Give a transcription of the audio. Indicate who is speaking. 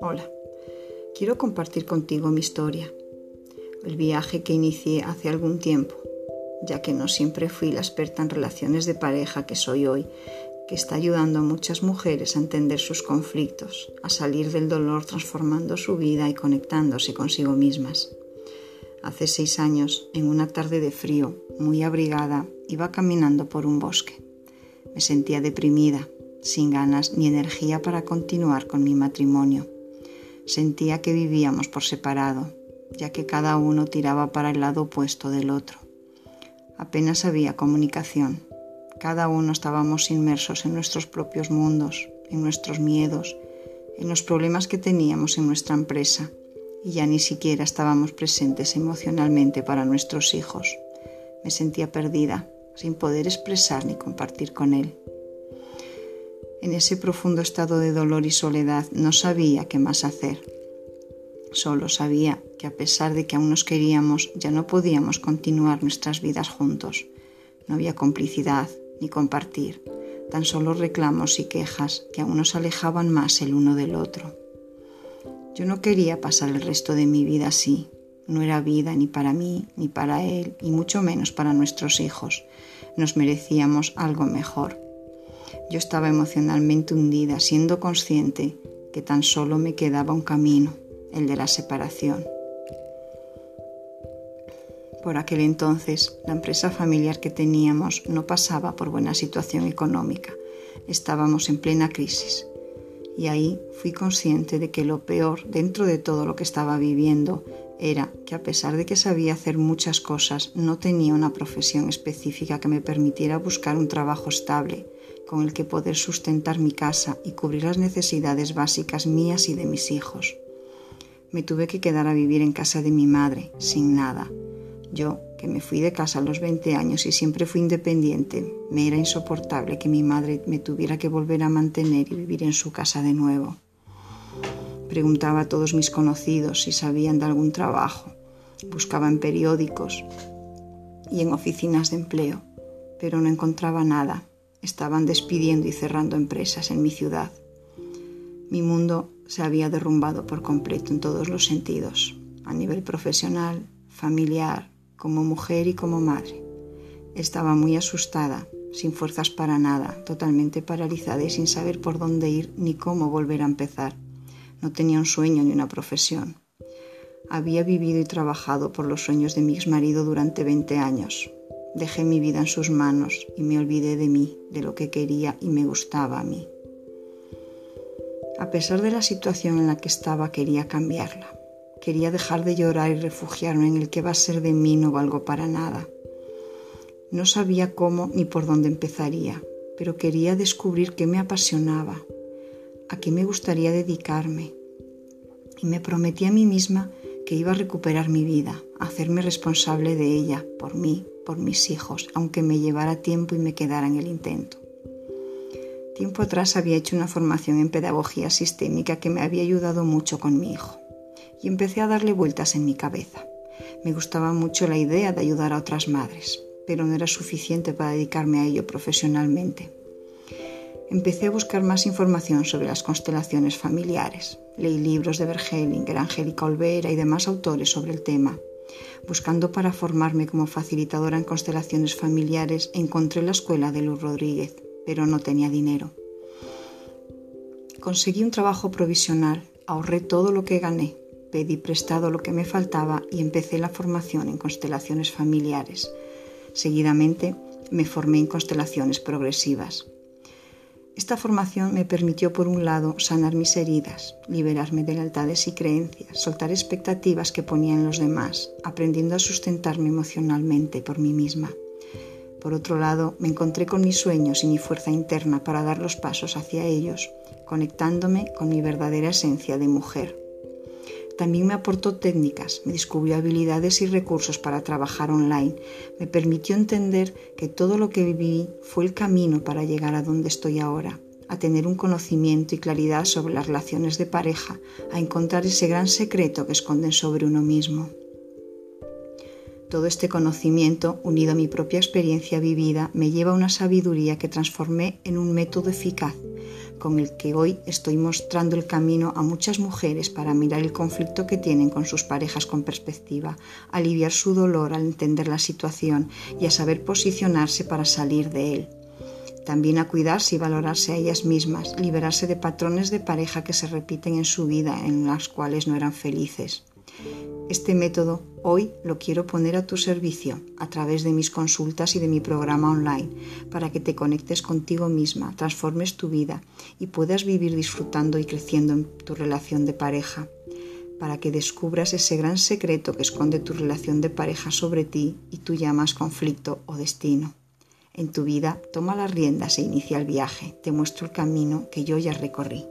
Speaker 1: Hola, quiero compartir contigo mi historia, el viaje que inicié hace algún tiempo, ya que no siempre fui la experta en relaciones de pareja que soy hoy, que está ayudando a muchas mujeres a entender sus conflictos, a salir del dolor transformando su vida y conectándose consigo mismas. Hace seis años, en una tarde de frío, muy abrigada, iba caminando por un bosque. Me sentía deprimida, sin ganas ni energía para continuar con mi matrimonio. Sentía que vivíamos por separado, ya que cada uno tiraba para el lado opuesto del otro. Apenas había comunicación. Cada uno estábamos inmersos en nuestros propios mundos, en nuestros miedos, en los problemas que teníamos en nuestra empresa y ya ni siquiera estábamos presentes emocionalmente para nuestros hijos. Me sentía perdida, sin poder expresar ni compartir con él. En ese profundo estado de dolor y soledad no sabía qué más hacer. Solo sabía que a pesar de que aún nos queríamos, ya no podíamos continuar nuestras vidas juntos. No había complicidad ni compartir, tan solo reclamos y quejas que aún nos alejaban más el uno del otro. Yo no quería pasar el resto de mi vida así. No era vida ni para mí, ni para él, y mucho menos para nuestros hijos. Nos merecíamos algo mejor. Yo estaba emocionalmente hundida, siendo consciente que tan solo me quedaba un camino, el de la separación. Por aquel entonces, la empresa familiar que teníamos no pasaba por buena situación económica. Estábamos en plena crisis. Y ahí fui consciente de que lo peor dentro de todo lo que estaba viviendo era que a pesar de que sabía hacer muchas cosas, no tenía una profesión específica que me permitiera buscar un trabajo estable, con el que poder sustentar mi casa y cubrir las necesidades básicas mías y de mis hijos. Me tuve que quedar a vivir en casa de mi madre, sin nada. Yo, que me fui de casa a los 20 años y siempre fui independiente, me era insoportable que mi madre me tuviera que volver a mantener y vivir en su casa de nuevo. Preguntaba a todos mis conocidos si sabían de algún trabajo. Buscaba en periódicos y en oficinas de empleo, pero no encontraba nada estaban despidiendo y cerrando empresas en mi ciudad. Mi mundo se había derrumbado por completo en todos los sentidos, a nivel profesional, familiar, como mujer y como madre. Estaba muy asustada, sin fuerzas para nada, totalmente paralizada y sin saber por dónde ir ni cómo volver a empezar. No tenía un sueño ni una profesión. Había vivido y trabajado por los sueños de mi exmarido durante 20 años, Dejé mi vida en sus manos y me olvidé de mí, de lo que quería y me gustaba a mí. A pesar de la situación en la que estaba, quería cambiarla. Quería dejar de llorar y refugiarme en el que va a ser de mí no valgo para nada. No sabía cómo ni por dónde empezaría, pero quería descubrir qué me apasionaba, a qué me gustaría dedicarme. Y me prometí a mí misma que iba a recuperar mi vida, a hacerme responsable de ella, por mí, por mis hijos, aunque me llevara tiempo y me quedara en el intento. Tiempo atrás había hecho una formación en pedagogía sistémica que me había ayudado mucho con mi hijo y empecé a darle vueltas en mi cabeza. Me gustaba mucho la idea de ayudar a otras madres, pero no era suficiente para dedicarme a ello profesionalmente. Empecé a buscar más información sobre las constelaciones familiares. Leí libros de Bergelinger, Angélica Olvera y demás autores sobre el tema Buscando para formarme como facilitadora en constelaciones familiares, encontré la escuela de Luz Rodríguez, pero no tenía dinero. Conseguí un trabajo provisional, ahorré todo lo que gané, pedí prestado lo que me faltaba y empecé la formación en constelaciones familiares. Seguidamente me formé en constelaciones progresivas. Esta formación me permitió, por un lado, sanar mis heridas, liberarme de lealtades y creencias, soltar expectativas que ponía en los demás, aprendiendo a sustentarme emocionalmente por mí misma. Por otro lado, me encontré con mis sueños y mi fuerza interna para dar los pasos hacia ellos, conectándome con mi verdadera esencia de mujer. También me aportó técnicas, me descubrió habilidades y recursos para trabajar online, me permitió entender que todo lo que viví fue el camino para llegar a donde estoy ahora, a tener un conocimiento y claridad sobre las relaciones de pareja, a encontrar ese gran secreto que esconden sobre uno mismo. Todo este conocimiento, unido a mi propia experiencia vivida, me lleva a una sabiduría que transformé en un método eficaz, con el que hoy estoy mostrando el camino a muchas mujeres para mirar el conflicto que tienen con sus parejas con perspectiva, aliviar su dolor al entender la situación y a saber posicionarse para salir de él. También a cuidarse y valorarse a ellas mismas, liberarse de patrones de pareja que se repiten en su vida, en las cuales no eran felices. Este método hoy lo quiero poner a tu servicio a través de mis consultas y de mi programa online para que te conectes contigo misma, transformes tu vida y puedas vivir disfrutando y creciendo en tu relación de pareja, para que descubras ese gran secreto que esconde tu relación de pareja sobre ti y tú llamas conflicto o destino. En tu vida toma las riendas e inicia el viaje, te muestro el camino que yo ya recorrí.